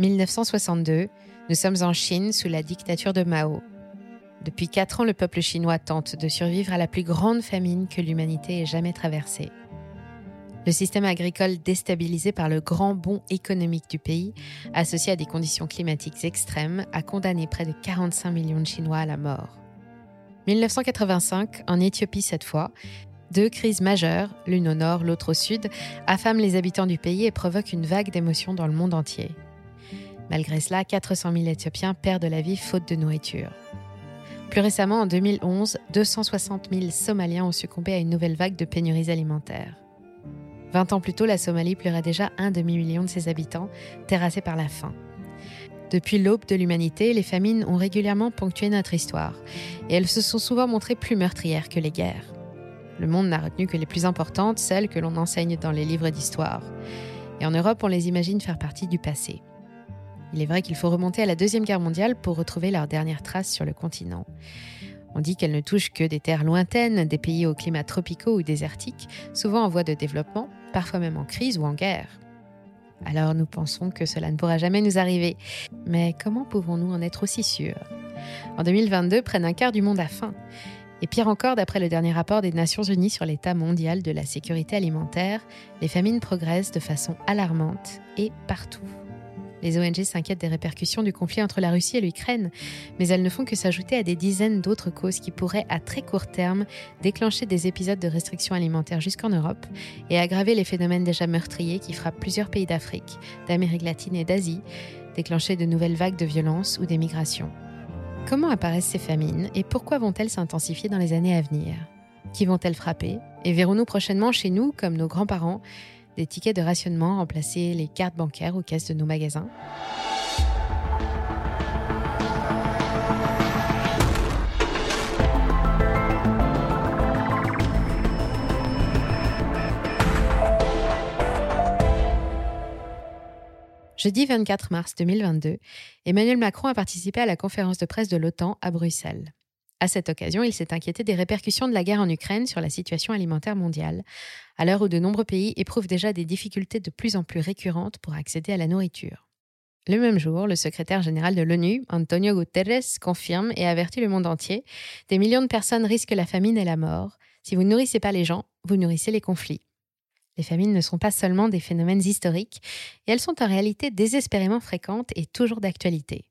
1962, nous sommes en Chine sous la dictature de Mao. Depuis quatre ans, le peuple chinois tente de survivre à la plus grande famine que l'humanité ait jamais traversée. Le système agricole déstabilisé par le grand bond économique du pays, associé à des conditions climatiques extrêmes, a condamné près de 45 millions de Chinois à la mort. 1985, en Éthiopie cette fois, deux crises majeures, l'une au nord, l'autre au sud, affament les habitants du pays et provoquent une vague d'émotions dans le monde entier. Malgré cela, 400 000 Éthiopiens perdent la vie faute de nourriture. Plus récemment, en 2011, 260 000 Somaliens ont succombé à une nouvelle vague de pénuries alimentaires. Vingt ans plus tôt, la Somalie pleurait déjà un demi-million de ses habitants, terrassés par la faim. Depuis l'aube de l'humanité, les famines ont régulièrement ponctué notre histoire, et elles se sont souvent montrées plus meurtrières que les guerres. Le monde n'a retenu que les plus importantes, celles que l'on enseigne dans les livres d'histoire. Et en Europe, on les imagine faire partie du passé. Il est vrai qu'il faut remonter à la Deuxième Guerre mondiale pour retrouver leurs dernières traces sur le continent. On dit qu'elles ne touchent que des terres lointaines, des pays aux climats tropicaux ou désertiques, souvent en voie de développement, parfois même en crise ou en guerre. Alors nous pensons que cela ne pourra jamais nous arriver. Mais comment pouvons-nous en être aussi sûrs? En 2022, près d'un quart du monde a faim. Et pire encore, d'après le dernier rapport des Nations Unies sur l'état mondial de la sécurité alimentaire, les famines progressent de façon alarmante et partout. Les ONG s'inquiètent des répercussions du conflit entre la Russie et l'Ukraine, mais elles ne font que s'ajouter à des dizaines d'autres causes qui pourraient, à très court terme, déclencher des épisodes de restrictions alimentaires jusqu'en Europe et aggraver les phénomènes déjà meurtriers qui frappent plusieurs pays d'Afrique, d'Amérique latine et d'Asie, déclencher de nouvelles vagues de violence ou d'émigration. Comment apparaissent ces famines et pourquoi vont-elles s'intensifier dans les années à venir? Qui vont-elles frapper? Et verrons-nous prochainement chez nous, comme nos grands-parents, des tickets de rationnement remplacer les cartes bancaires aux caisses de nos magasins. Jeudi 24 mars 2022, Emmanuel Macron a participé à la conférence de presse de l'OTAN à Bruxelles. À cette occasion, il s'est inquiété des répercussions de la guerre en Ukraine sur la situation alimentaire mondiale, à l'heure où de nombreux pays éprouvent déjà des difficultés de plus en plus récurrentes pour accéder à la nourriture. Le même jour, le secrétaire général de l'ONU, Antonio Guterres, confirme et avertit le monde entier Des millions de personnes risquent la famine et la mort. Si vous ne nourrissez pas les gens, vous nourrissez les conflits. Les famines ne sont pas seulement des phénomènes historiques, et elles sont en réalité désespérément fréquentes et toujours d'actualité.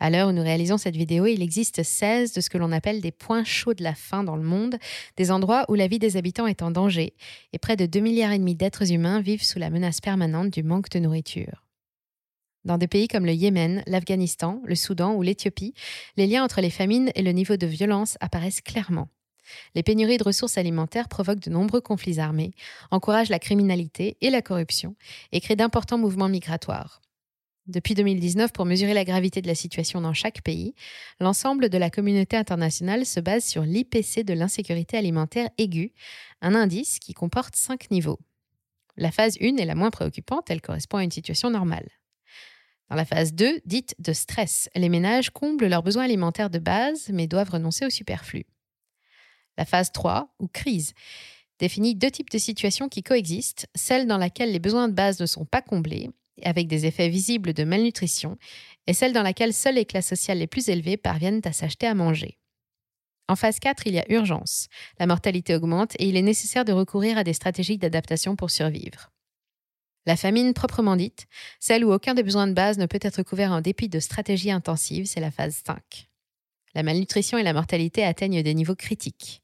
À l'heure où nous réalisons cette vidéo, il existe 16 de ce que l'on appelle des points chauds de la faim dans le monde, des endroits où la vie des habitants est en danger, et près de 2 milliards d'êtres humains vivent sous la menace permanente du manque de nourriture. Dans des pays comme le Yémen, l'Afghanistan, le Soudan ou l'Éthiopie, les liens entre les famines et le niveau de violence apparaissent clairement. Les pénuries de ressources alimentaires provoquent de nombreux conflits armés, encouragent la criminalité et la corruption et créent d'importants mouvements migratoires. Depuis 2019, pour mesurer la gravité de la situation dans chaque pays, l'ensemble de la communauté internationale se base sur l'IPC de l'insécurité alimentaire aiguë, un indice qui comporte cinq niveaux. La phase 1 est la moins préoccupante, elle correspond à une situation normale. Dans la phase 2, dite de stress, les ménages comblent leurs besoins alimentaires de base mais doivent renoncer au superflu. La phase 3, ou crise, définit deux types de situations qui coexistent, celle dans laquelle les besoins de base ne sont pas comblés avec des effets visibles de malnutrition, et celle dans laquelle seules les classes sociales les plus élevées parviennent à s'acheter à manger. En phase 4, il y a urgence. La mortalité augmente et il est nécessaire de recourir à des stratégies d'adaptation pour survivre. La famine proprement dite, celle où aucun des besoins de base ne peut être couvert en dépit de stratégies intensives, c'est la phase 5. La malnutrition et la mortalité atteignent des niveaux critiques.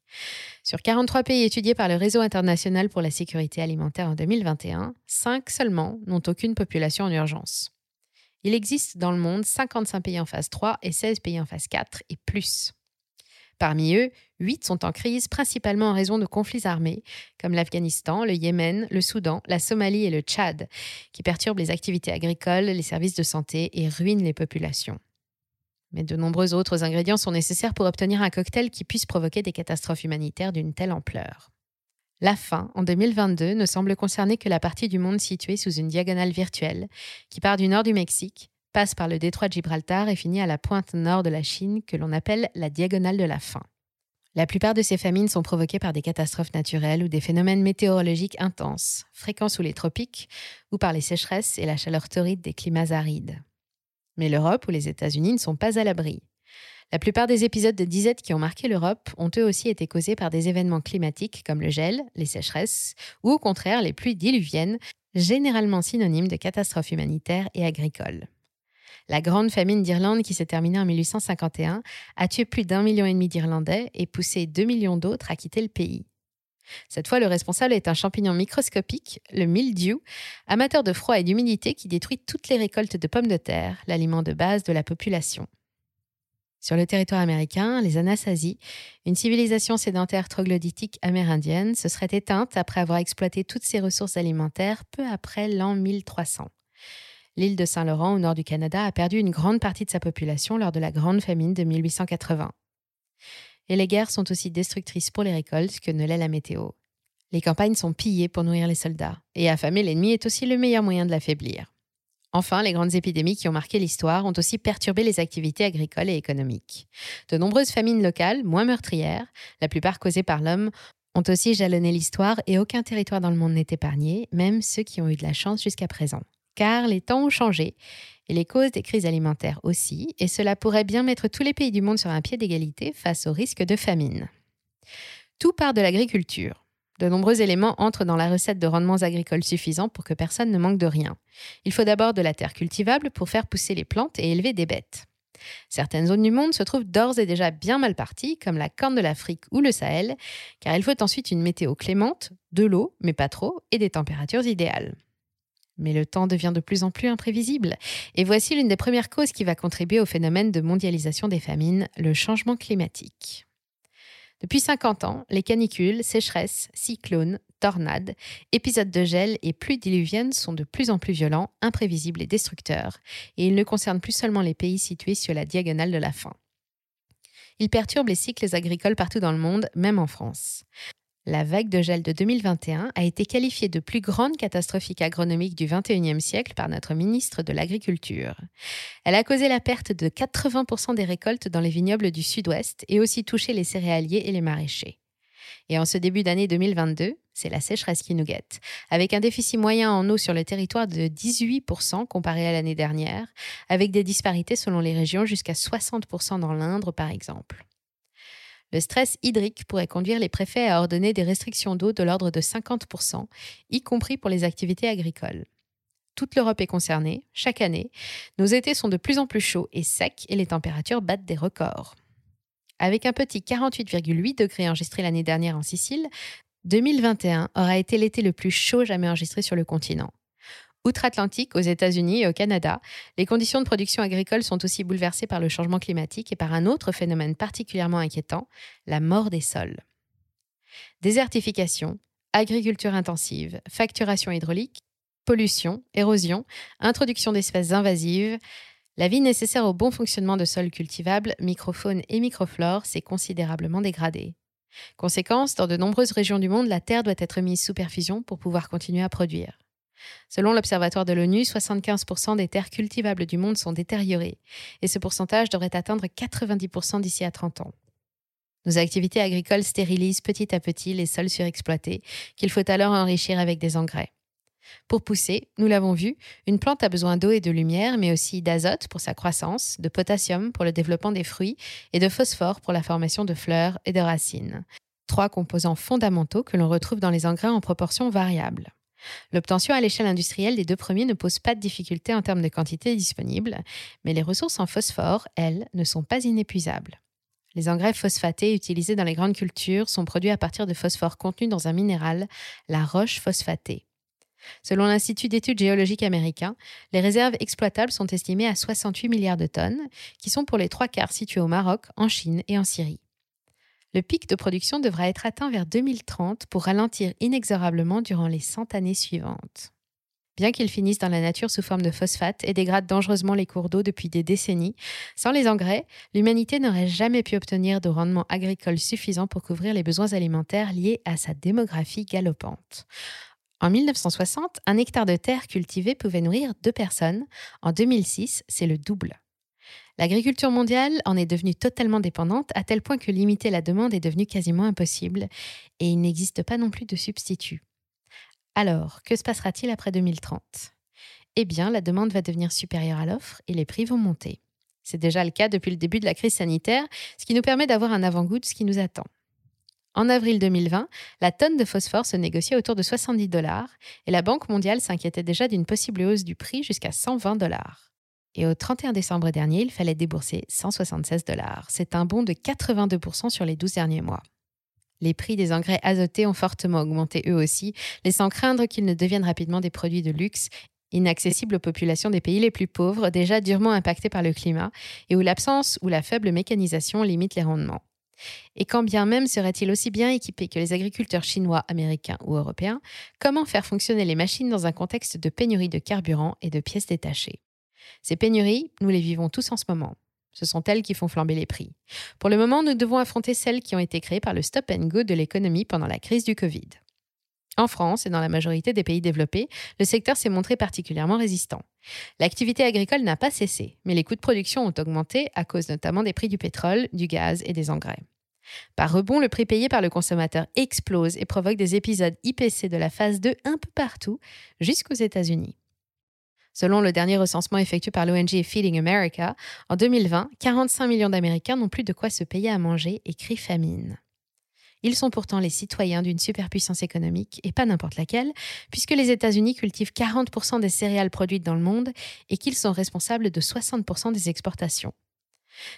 Sur 43 pays étudiés par le Réseau international pour la sécurité alimentaire en 2021, 5 seulement n'ont aucune population en urgence. Il existe dans le monde 55 pays en phase 3 et 16 pays en phase 4 et plus. Parmi eux, 8 sont en crise principalement en raison de conflits armés, comme l'Afghanistan, le Yémen, le Soudan, la Somalie et le Tchad, qui perturbent les activités agricoles, les services de santé et ruinent les populations. Mais de nombreux autres ingrédients sont nécessaires pour obtenir un cocktail qui puisse provoquer des catastrophes humanitaires d'une telle ampleur. La faim, en 2022, ne semble concerner que la partie du monde située sous une diagonale virtuelle, qui part du nord du Mexique, passe par le détroit de Gibraltar et finit à la pointe nord de la Chine, que l'on appelle la diagonale de la faim. La plupart de ces famines sont provoquées par des catastrophes naturelles ou des phénomènes météorologiques intenses, fréquents sous les tropiques, ou par les sécheresses et la chaleur torride des climats arides. Mais l'Europe ou les États-Unis ne sont pas à l'abri. La plupart des épisodes de disette qui ont marqué l'Europe ont eux aussi été causés par des événements climatiques comme le gel, les sécheresses, ou au contraire les pluies diluviennes, généralement synonymes de catastrophes humanitaires et agricoles. La grande famine d'Irlande qui s'est terminée en 1851 a tué plus d'un million et demi d'Irlandais et poussé deux millions d'autres à quitter le pays. Cette fois, le responsable est un champignon microscopique, le mildiou, amateur de froid et d'humidité qui détruit toutes les récoltes de pommes de terre, l'aliment de base de la population. Sur le territoire américain, les Anasazi, une civilisation sédentaire troglodytique amérindienne, se serait éteinte après avoir exploité toutes ses ressources alimentaires peu après l'an 1300. L'île de Saint-Laurent, au nord du Canada, a perdu une grande partie de sa population lors de la Grande Famine de 1880. Et les guerres sont aussi destructrices pour les récoltes que ne l'est la météo. Les campagnes sont pillées pour nourrir les soldats, et affamer l'ennemi est aussi le meilleur moyen de l'affaiblir. Enfin, les grandes épidémies qui ont marqué l'histoire ont aussi perturbé les activités agricoles et économiques. De nombreuses famines locales, moins meurtrières, la plupart causées par l'homme, ont aussi jalonné l'histoire et aucun territoire dans le monde n'est épargné, même ceux qui ont eu de la chance jusqu'à présent car les temps ont changé et les causes des crises alimentaires aussi, et cela pourrait bien mettre tous les pays du monde sur un pied d'égalité face au risque de famine. Tout part de l'agriculture. De nombreux éléments entrent dans la recette de rendements agricoles suffisants pour que personne ne manque de rien. Il faut d'abord de la terre cultivable pour faire pousser les plantes et élever des bêtes. Certaines zones du monde se trouvent d'ores et déjà bien mal parties, comme la Corne de l'Afrique ou le Sahel, car il faut ensuite une météo clémente, de l'eau, mais pas trop, et des températures idéales. Mais le temps devient de plus en plus imprévisible. Et voici l'une des premières causes qui va contribuer au phénomène de mondialisation des famines, le changement climatique. Depuis 50 ans, les canicules, sécheresses, cyclones, tornades, épisodes de gel et pluies diluviennes sont de plus en plus violents, imprévisibles et destructeurs, et ils ne concernent plus seulement les pays situés sur la diagonale de la faim. Ils perturbent les cycles agricoles partout dans le monde, même en France. La vague de gel de 2021 a été qualifiée de plus grande catastrophique agronomique du XXIe siècle par notre ministre de l'Agriculture. Elle a causé la perte de 80% des récoltes dans les vignobles du sud-ouest et aussi touché les céréaliers et les maraîchers. Et en ce début d'année 2022, c'est la sécheresse qui nous guette, avec un déficit moyen en eau sur le territoire de 18% comparé à l'année dernière, avec des disparités selon les régions jusqu'à 60% dans l'Indre par exemple. Le stress hydrique pourrait conduire les préfets à ordonner des restrictions d'eau de l'ordre de 50%, y compris pour les activités agricoles. Toute l'Europe est concernée, chaque année. Nos étés sont de plus en plus chauds et secs et les températures battent des records. Avec un petit 48,8 degrés enregistré l'année dernière en Sicile, 2021 aura été l'été le plus chaud jamais enregistré sur le continent. Outre-Atlantique, aux États-Unis et au Canada, les conditions de production agricole sont aussi bouleversées par le changement climatique et par un autre phénomène particulièrement inquiétant, la mort des sols. Désertification, agriculture intensive, facturation hydraulique, pollution, érosion, introduction d'espèces invasives, la vie nécessaire au bon fonctionnement de sols cultivables, microfaune et microflore s'est considérablement dégradée. Conséquence, dans de nombreuses régions du monde, la terre doit être mise sous perfusion pour pouvoir continuer à produire. Selon l'Observatoire de l'ONU, 75% des terres cultivables du monde sont détériorées, et ce pourcentage devrait atteindre 90% d'ici à 30 ans. Nos activités agricoles stérilisent petit à petit les sols surexploités, qu'il faut alors enrichir avec des engrais. Pour pousser, nous l'avons vu, une plante a besoin d'eau et de lumière, mais aussi d'azote pour sa croissance, de potassium pour le développement des fruits et de phosphore pour la formation de fleurs et de racines. Trois composants fondamentaux que l'on retrouve dans les engrais en proportion variable. L'obtention à l'échelle industrielle des deux premiers ne pose pas de difficulté en termes de quantité disponible, mais les ressources en phosphore, elles, ne sont pas inépuisables. Les engrais phosphatés utilisés dans les grandes cultures sont produits à partir de phosphore contenu dans un minéral, la roche phosphatée. Selon l'Institut d'études géologiques américain, les réserves exploitables sont estimées à 68 milliards de tonnes, qui sont pour les trois quarts situées au Maroc, en Chine et en Syrie. Le pic de production devra être atteint vers 2030 pour ralentir inexorablement durant les 100 années suivantes. Bien qu'ils finissent dans la nature sous forme de phosphate et dégradent dangereusement les cours d'eau depuis des décennies, sans les engrais, l'humanité n'aurait jamais pu obtenir de rendement agricole suffisant pour couvrir les besoins alimentaires liés à sa démographie galopante. En 1960, un hectare de terre cultivée pouvait nourrir deux personnes. En 2006, c'est le double. L'agriculture mondiale en est devenue totalement dépendante à tel point que limiter la demande est devenu quasiment impossible et il n'existe pas non plus de substitut. Alors, que se passera-t-il après 2030 Eh bien, la demande va devenir supérieure à l'offre et les prix vont monter. C'est déjà le cas depuis le début de la crise sanitaire, ce qui nous permet d'avoir un avant-goût de ce qui nous attend. En avril 2020, la tonne de phosphore se négociait autour de 70 dollars et la Banque mondiale s'inquiétait déjà d'une possible hausse du prix jusqu'à 120 dollars. Et au 31 décembre dernier, il fallait débourser 176 dollars. C'est un bond de 82% sur les 12 derniers mois. Les prix des engrais azotés ont fortement augmenté eux aussi, laissant craindre qu'ils ne deviennent rapidement des produits de luxe inaccessibles aux populations des pays les plus pauvres, déjà durement impactés par le climat, et où l'absence ou la faible mécanisation limite les rendements. Et quand bien même seraient-ils aussi bien équipés que les agriculteurs chinois, américains ou européens, comment faire fonctionner les machines dans un contexte de pénurie de carburant et de pièces détachées? Ces pénuries, nous les vivons tous en ce moment. Ce sont elles qui font flamber les prix. Pour le moment, nous devons affronter celles qui ont été créées par le stop and go de l'économie pendant la crise du Covid. En France et dans la majorité des pays développés, le secteur s'est montré particulièrement résistant. L'activité agricole n'a pas cessé, mais les coûts de production ont augmenté à cause notamment des prix du pétrole, du gaz et des engrais. Par rebond, le prix payé par le consommateur explose et provoque des épisodes IPC de la phase 2 un peu partout, jusqu'aux États-Unis. Selon le dernier recensement effectué par l'ONG Feeding America, en 2020, 45 millions d'Américains n'ont plus de quoi se payer à manger et crient famine. Ils sont pourtant les citoyens d'une superpuissance économique, et pas n'importe laquelle, puisque les États-Unis cultivent 40% des céréales produites dans le monde et qu'ils sont responsables de 60% des exportations.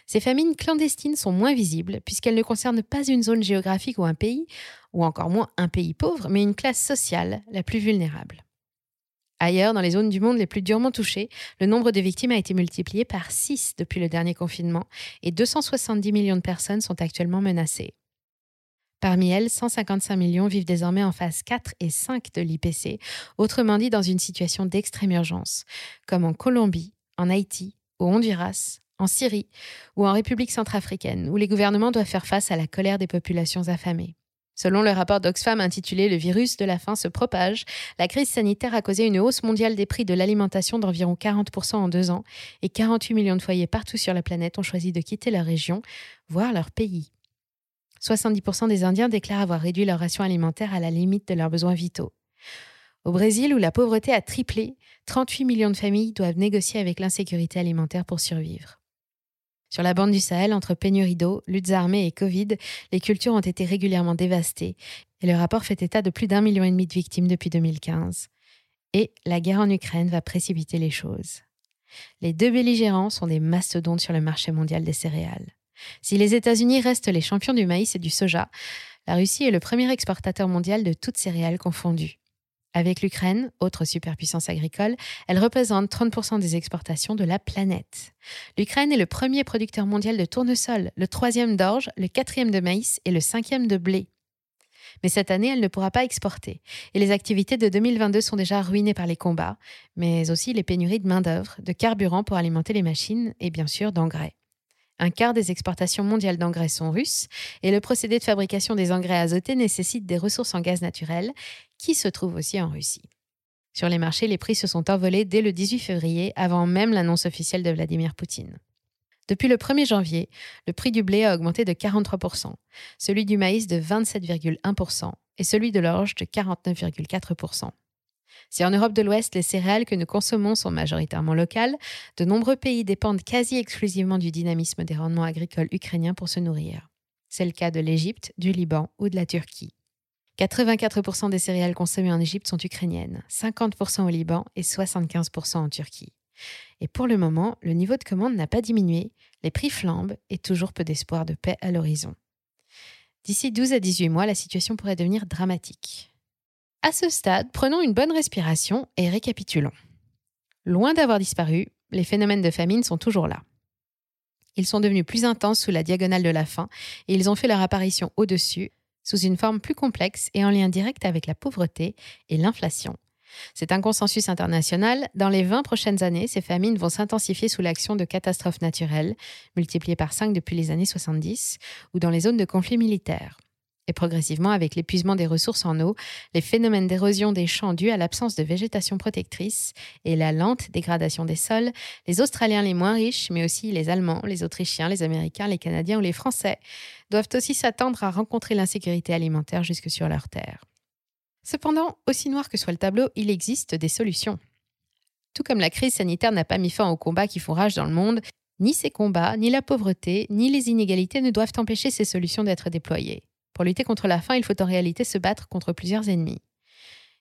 Ces famines clandestines sont moins visibles puisqu'elles ne concernent pas une zone géographique ou un pays, ou encore moins un pays pauvre, mais une classe sociale la plus vulnérable. Ailleurs, dans les zones du monde les plus durement touchées, le nombre de victimes a été multiplié par 6 depuis le dernier confinement et 270 millions de personnes sont actuellement menacées. Parmi elles, 155 millions vivent désormais en phase 4 et 5 de l'IPC, autrement dit dans une situation d'extrême urgence, comme en Colombie, en Haïti, au Honduras, en Syrie ou en République centrafricaine, où les gouvernements doivent faire face à la colère des populations affamées. Selon le rapport d'Oxfam intitulé Le virus de la faim se propage, la crise sanitaire a causé une hausse mondiale des prix de l'alimentation d'environ 40% en deux ans et 48 millions de foyers partout sur la planète ont choisi de quitter leur région, voire leur pays. 70% des Indiens déclarent avoir réduit leur ration alimentaire à la limite de leurs besoins vitaux. Au Brésil, où la pauvreté a triplé, 38 millions de familles doivent négocier avec l'insécurité alimentaire pour survivre. Sur la bande du Sahel, entre pénurie d'eau, luttes armées et Covid, les cultures ont été régulièrement dévastées et le rapport fait état de plus d'un million et demi de victimes depuis 2015. Et la guerre en Ukraine va précipiter les choses. Les deux belligérants sont des mastodontes sur le marché mondial des céréales. Si les États-Unis restent les champions du maïs et du soja, la Russie est le premier exportateur mondial de toutes céréales confondues. Avec l'Ukraine, autre superpuissance agricole, elle représente 30% des exportations de la planète. L'Ukraine est le premier producteur mondial de tournesol, le troisième d'orge, le quatrième de maïs et le cinquième de blé. Mais cette année, elle ne pourra pas exporter. Et les activités de 2022 sont déjà ruinées par les combats, mais aussi les pénuries de main-d'œuvre, de carburant pour alimenter les machines et bien sûr d'engrais. Un quart des exportations mondiales d'engrais sont russes et le procédé de fabrication des engrais azotés nécessite des ressources en gaz naturel qui se trouvent aussi en Russie. Sur les marchés, les prix se sont envolés dès le 18 février, avant même l'annonce officielle de Vladimir Poutine. Depuis le 1er janvier, le prix du blé a augmenté de 43%, celui du maïs de 27,1% et celui de l'orge de 49,4%. Si en Europe de l'Ouest, les céréales que nous consommons sont majoritairement locales, de nombreux pays dépendent quasi exclusivement du dynamisme des rendements agricoles ukrainiens pour se nourrir. C'est le cas de l'Égypte, du Liban ou de la Turquie. 84% des céréales consommées en Égypte sont ukrainiennes, 50% au Liban et 75% en Turquie. Et pour le moment, le niveau de commande n'a pas diminué, les prix flambent et toujours peu d'espoir de paix à l'horizon. D'ici 12 à 18 mois, la situation pourrait devenir dramatique. À ce stade, prenons une bonne respiration et récapitulons. Loin d'avoir disparu, les phénomènes de famine sont toujours là. Ils sont devenus plus intenses sous la diagonale de la faim et ils ont fait leur apparition au-dessus, sous une forme plus complexe et en lien direct avec la pauvreté et l'inflation. C'est un consensus international. Dans les 20 prochaines années, ces famines vont s'intensifier sous l'action de catastrophes naturelles, multipliées par 5 depuis les années 70, ou dans les zones de conflits militaires. Et progressivement, avec l'épuisement des ressources en eau, les phénomènes d'érosion des champs dus à l'absence de végétation protectrice et la lente dégradation des sols, les Australiens les moins riches, mais aussi les Allemands, les Autrichiens, les Américains, les Canadiens ou les Français, doivent aussi s'attendre à rencontrer l'insécurité alimentaire jusque sur leur terre. Cependant, aussi noir que soit le tableau, il existe des solutions. Tout comme la crise sanitaire n'a pas mis fin aux combats qui font rage dans le monde, ni ces combats, ni la pauvreté, ni les inégalités ne doivent empêcher ces solutions d'être déployées. Pour lutter contre la faim, il faut en réalité se battre contre plusieurs ennemis.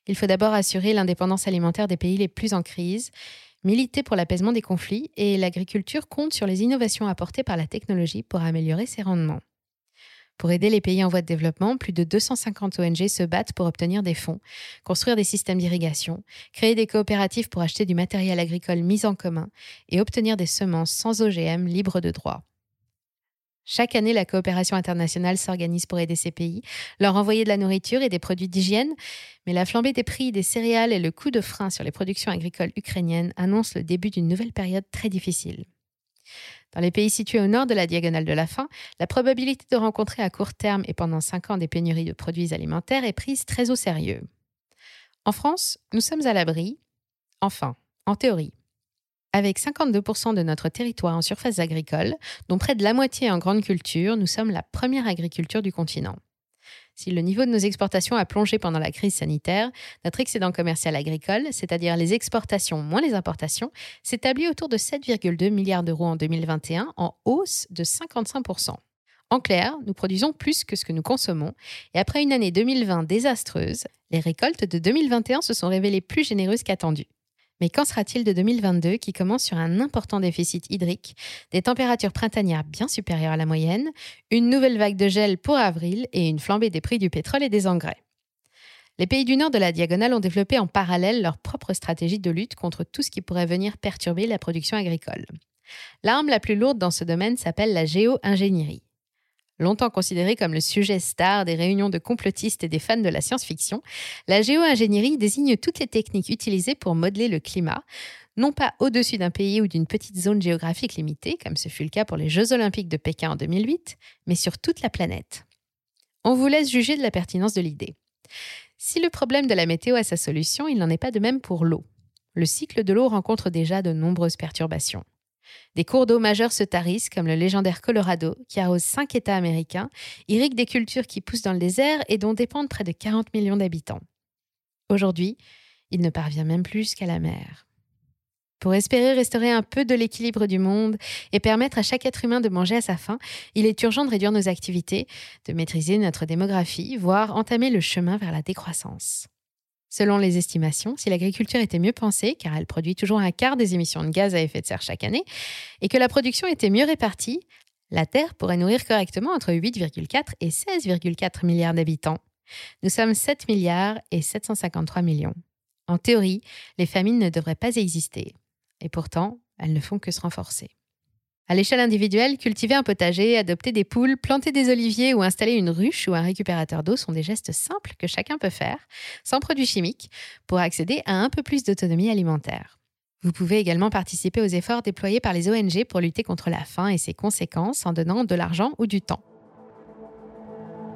Il faut d'abord assurer l'indépendance alimentaire des pays les plus en crise, militer pour l'apaisement des conflits, et l'agriculture compte sur les innovations apportées par la technologie pour améliorer ses rendements. Pour aider les pays en voie de développement, plus de 250 ONG se battent pour obtenir des fonds, construire des systèmes d'irrigation, créer des coopératives pour acheter du matériel agricole mis en commun et obtenir des semences sans OGM libres de droit. Chaque année, la coopération internationale s'organise pour aider ces pays, leur envoyer de la nourriture et des produits d'hygiène, mais la flambée des prix des céréales et le coup de frein sur les productions agricoles ukrainiennes annoncent le début d'une nouvelle période très difficile. Dans les pays situés au nord de la diagonale de la faim, la probabilité de rencontrer à court terme et pendant cinq ans des pénuries de produits alimentaires est prise très au sérieux. En France, nous sommes à l'abri, enfin, en théorie, avec 52% de notre territoire en surface agricole, dont près de la moitié en grande culture, nous sommes la première agriculture du continent. Si le niveau de nos exportations a plongé pendant la crise sanitaire, notre excédent commercial agricole, c'est-à-dire les exportations moins les importations, s'établit autour de 7,2 milliards d'euros en 2021, en hausse de 55%. En clair, nous produisons plus que ce que nous consommons, et après une année 2020 désastreuse, les récoltes de 2021 se sont révélées plus généreuses qu'attendues. Mais qu'en sera-t-il de 2022 qui commence sur un important déficit hydrique, des températures printanières bien supérieures à la moyenne, une nouvelle vague de gel pour avril et une flambée des prix du pétrole et des engrais? Les pays du nord de la diagonale ont développé en parallèle leur propre stratégie de lutte contre tout ce qui pourrait venir perturber la production agricole. L'arme la plus lourde dans ce domaine s'appelle la géo-ingénierie. Longtemps considérée comme le sujet star des réunions de complotistes et des fans de la science-fiction, la géo-ingénierie désigne toutes les techniques utilisées pour modeler le climat, non pas au-dessus d'un pays ou d'une petite zone géographique limitée, comme ce fut le cas pour les Jeux olympiques de Pékin en 2008, mais sur toute la planète. On vous laisse juger de la pertinence de l'idée. Si le problème de la météo a sa solution, il n'en est pas de même pour l'eau. Le cycle de l'eau rencontre déjà de nombreuses perturbations. Des cours d'eau majeurs se tarissent, comme le légendaire Colorado, qui arrose cinq États américains, irrigue des cultures qui poussent dans le désert et dont dépendent près de 40 millions d'habitants. Aujourd'hui, il ne parvient même plus qu'à la mer. Pour espérer restaurer un peu de l'équilibre du monde et permettre à chaque être humain de manger à sa faim, il est urgent de réduire nos activités, de maîtriser notre démographie, voire entamer le chemin vers la décroissance. Selon les estimations, si l'agriculture était mieux pensée, car elle produit toujours un quart des émissions de gaz à effet de serre chaque année, et que la production était mieux répartie, la Terre pourrait nourrir correctement entre 8,4 et 16,4 milliards d'habitants. Nous sommes 7 milliards et 753 millions. En théorie, les famines ne devraient pas exister. Et pourtant, elles ne font que se renforcer. À l'échelle individuelle, cultiver un potager, adopter des poules, planter des oliviers ou installer une ruche ou un récupérateur d'eau sont des gestes simples que chacun peut faire, sans produits chimiques, pour accéder à un peu plus d'autonomie alimentaire. Vous pouvez également participer aux efforts déployés par les ONG pour lutter contre la faim et ses conséquences en donnant de l'argent ou du temps.